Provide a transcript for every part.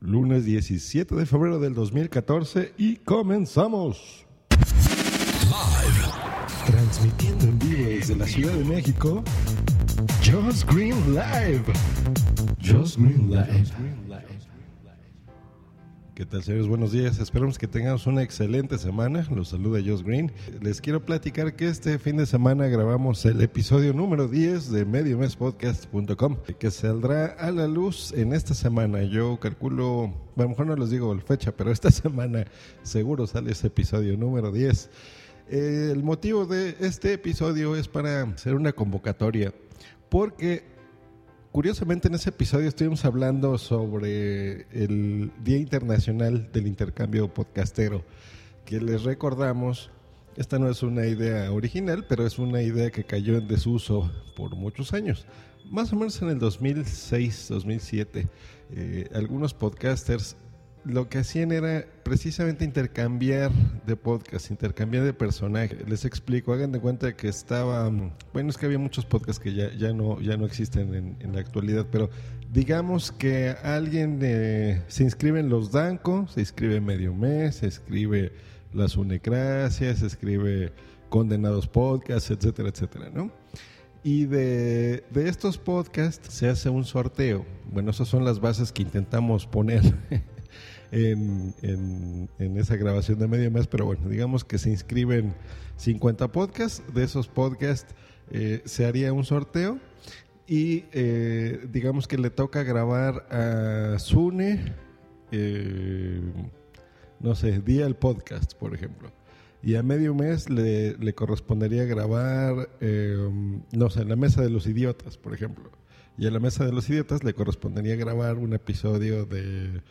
lunes 17 de febrero del 2014 y comenzamos. Live. Transmitiendo en vivo desde la Ciudad de México, Just Green Live. Just Green Live. ¿Qué tal, señores? Buenos días. Esperamos que tengamos una excelente semana. Los saluda Josh Green. Les quiero platicar que este fin de semana grabamos el episodio número 10 de MedioMesPodcast.com, que saldrá a la luz en esta semana. Yo calculo, a lo mejor no les digo la fecha, pero esta semana seguro sale ese episodio número 10. el motivo de este episodio es para hacer una convocatoria, porque Curiosamente en ese episodio estuvimos hablando sobre el Día Internacional del Intercambio Podcastero, que les recordamos, esta no es una idea original, pero es una idea que cayó en desuso por muchos años. Más o menos en el 2006, 2007, eh, algunos podcasters lo que hacían era precisamente intercambiar de podcast, intercambiar de personaje. Les explico, hagan de cuenta que estaba, bueno, es que había muchos podcasts que ya, ya, no, ya no existen en, la actualidad, pero digamos que alguien eh, se inscribe en los Danco, se inscribe Medio Mes, se inscribe Las Unecracias, se escribe Condenados Podcasts, etcétera, etcétera, ¿no? Y de, de, estos podcasts se hace un sorteo. Bueno, esas son las bases que intentamos poner en, esa grabación de medio mes, pero bueno, digamos que se inscriben 50 podcasts, de esos podcasts eh, se haría un sorteo y eh, digamos que le toca grabar a Sune, eh, no sé, día el podcast, por ejemplo. Y a medio mes le, le correspondería grabar, no sé, en la mesa de los idiotas, por ejemplo. Y a la mesa de los idiotas le correspondería grabar un episodio de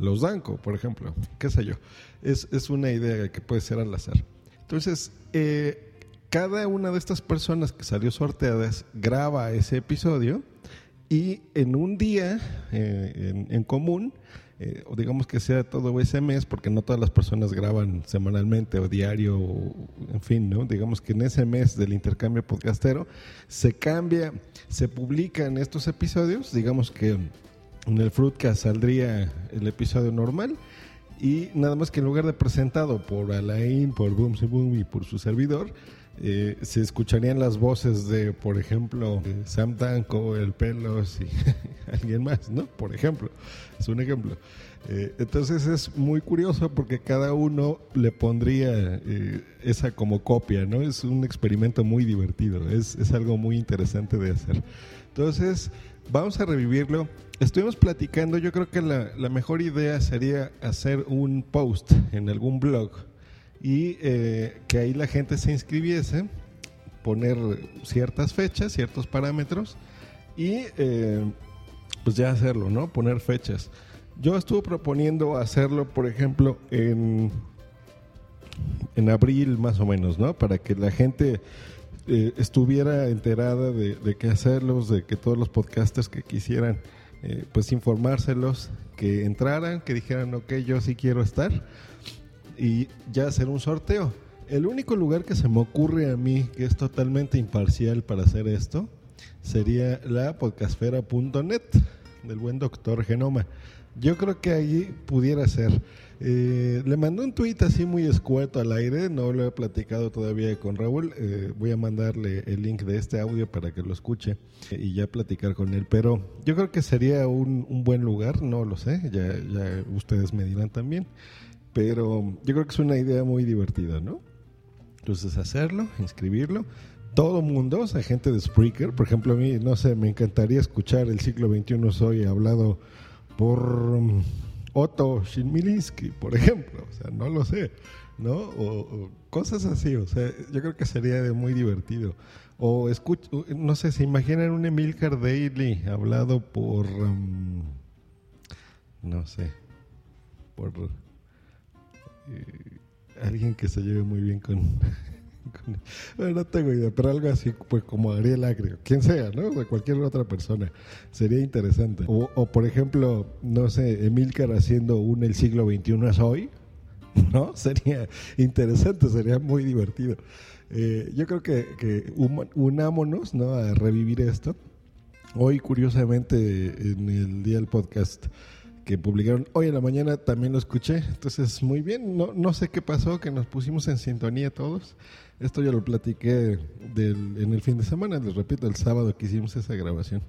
los Danco, por ejemplo, qué sé yo. Es, una idea que puede ser al azar. Entonces, eh, cada una de estas personas que salió sorteadas graba ese episodio y en un día eh, en, común, eh, o digamos que sea todo ese mes, porque no todas las personas graban semanalmente o diario, en fin, ¿no? Digamos que en ese mes del intercambio podcastero se cambia, se publican estos episodios, digamos que en el Fruitcast saldría el episodio normal y nada más que en lugar de presentado por Alain, por Boom Boom y por su servidor, eh, se escucharían las voces de, por ejemplo, Sam Danko, El Pelos y alguien más, ¿no? Por ejemplo, es un ejemplo. Eh, entonces es muy curioso porque cada uno le pondría eh, esa como copia, ¿no? Es un experimento muy divertido, es, es algo muy interesante de hacer. Entonces, vamos a revivirlo. Estuvimos platicando, yo creo que la, mejor idea sería hacer un post en algún blog y eh, que ahí la gente se inscribiese, poner ciertas fechas, ciertos parámetros y pues ya hacerlo, ¿no? Poner fechas. Yo estuve proponiendo hacerlo, por ejemplo, en, en abril más o menos, ¿no? Para que la gente eh, estuviera enterada de, qué hacerlos, de que todos los podcasters que quisieran, eh, pues informárselos, que entraran, que dijeran, ok, yo sí quiero estar, y ya hacer un sorteo. El único lugar que se me ocurre a mí que es totalmente imparcial para hacer esto sería la podcastfera.net del buen doctor Genoma. Yo creo que ahí pudiera ser. Eh, le mandó un tuit así muy escueto al aire, no lo he platicado todavía con Raúl. Eh, voy a mandarle el link de este audio para que lo escuche y ya platicar con él. Pero yo creo que sería un, buen lugar, no lo sé, ya, ya ustedes me dirán también. Pero yo creo que es una idea muy divertida, ¿no? Entonces hacerlo, inscribirlo todo mundo, o sea, gente de Spreaker, por ejemplo, a mí, no sé, me encantaría escuchar el siglo XXI soy hablado por um, Otto Shinmilinski, por ejemplo, o sea, no lo sé, ¿no? O, cosas así, o sea, yo creo que sería muy divertido. O escucho, no sé, se imaginan un Emilcar Daily hablado por, um, no sé, por eh, alguien que se lleve muy bien con no tengo idea, pero algo así, pues como Ariel Agrio, quien sea, ¿no? O cualquier otra persona. Sería interesante. O, por ejemplo, no sé, Emilcar haciendo un El siglo XXI es hoy, ¿no? Sería interesante, sería muy divertido. Eh, yo creo que, que unámonos, ¿no? A revivir esto. Hoy, curiosamente, en el día del podcast que publicaron hoy en la mañana también lo escuché. Entonces, muy bien. No, no sé qué pasó, que nos pusimos en sintonía todos. Esto ya lo platiqué en el fin de semana, les repito, el sábado que hicimos esa grabación.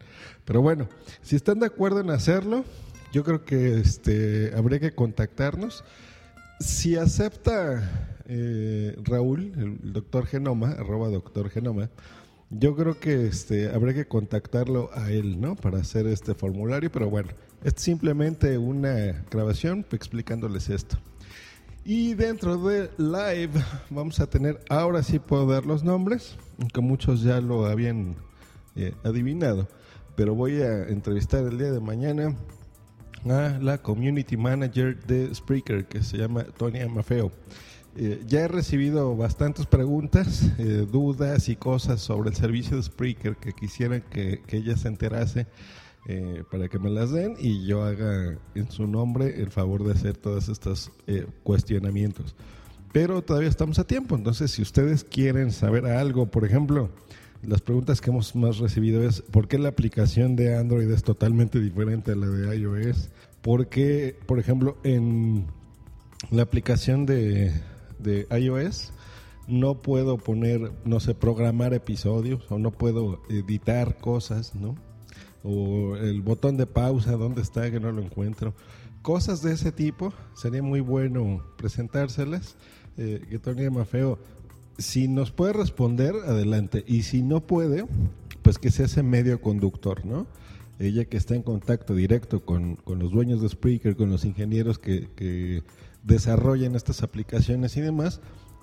Pero bueno, si están de acuerdo en hacerlo, yo creo que este, habría que contactarnos. Si acepta eh, Raúl, el doctor Genoma, arroba doctor Genoma, yo creo que este, habría que contactarlo a él, ¿no? Para hacer este formulario, pero bueno, es simplemente una grabación explicándoles esto. Y dentro de live vamos a tener, ahora sí puedo dar los nombres, aunque muchos ya lo habían eh, adivinado, pero voy a entrevistar el día de mañana a la community manager de Spreaker que se llama Tonia Mafeo. Eh, ya he recibido bastantes preguntas, eh, dudas y cosas sobre el servicio de Spreaker que quisieran que, ella se enterase eh, para que me las den y yo haga en su nombre el favor de hacer todos estos cuestionamientos. Pero todavía estamos a tiempo, entonces si ustedes quieren saber algo, por ejemplo, las preguntas que hemos más recibido es ¿por qué la aplicación de Android es totalmente diferente a la de iOS? ¿Por qué, por ejemplo, en la aplicación de, de iOS no puedo poner, no sé, programar episodios o no puedo editar cosas, ¿no? O el botón de pausa, ¿dónde está? Que no lo encuentro. Cosas de ese tipo, sería muy bueno presentárselas. Eh, que Tony Mafeo si nos puede responder, adelante. Y si no puede, pues que sea ese medio conductor, ¿no? Ella que está en contacto directo con, los dueños de Spreaker, con los ingenieros que, que, desarrollan estas aplicaciones y demás,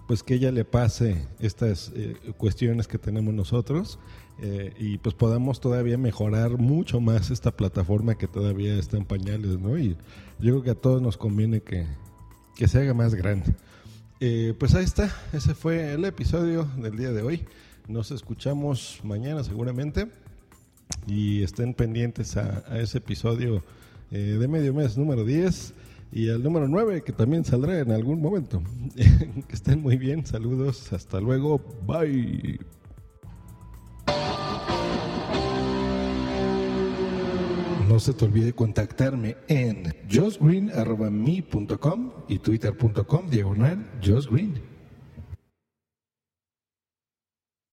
pues que ella le pase estas eh, cuestiones que tenemos nosotros eh, y pues podamos todavía mejorar mucho más esta plataforma que todavía está en pañales, ¿no? Y yo creo que a todos nos conviene que, que se haga más grande. Eh, pues ahí está, ese fue el episodio del día de hoy. Nos escuchamos mañana seguramente y estén pendientes a, ese episodio de medio mes número 10 y al número 9 que también saldrá en algún momento. que estén muy bien, saludos, hasta luego, bye. No se te olvide contactarme en josgreen.me.com y twitter.com diagonal josgreen.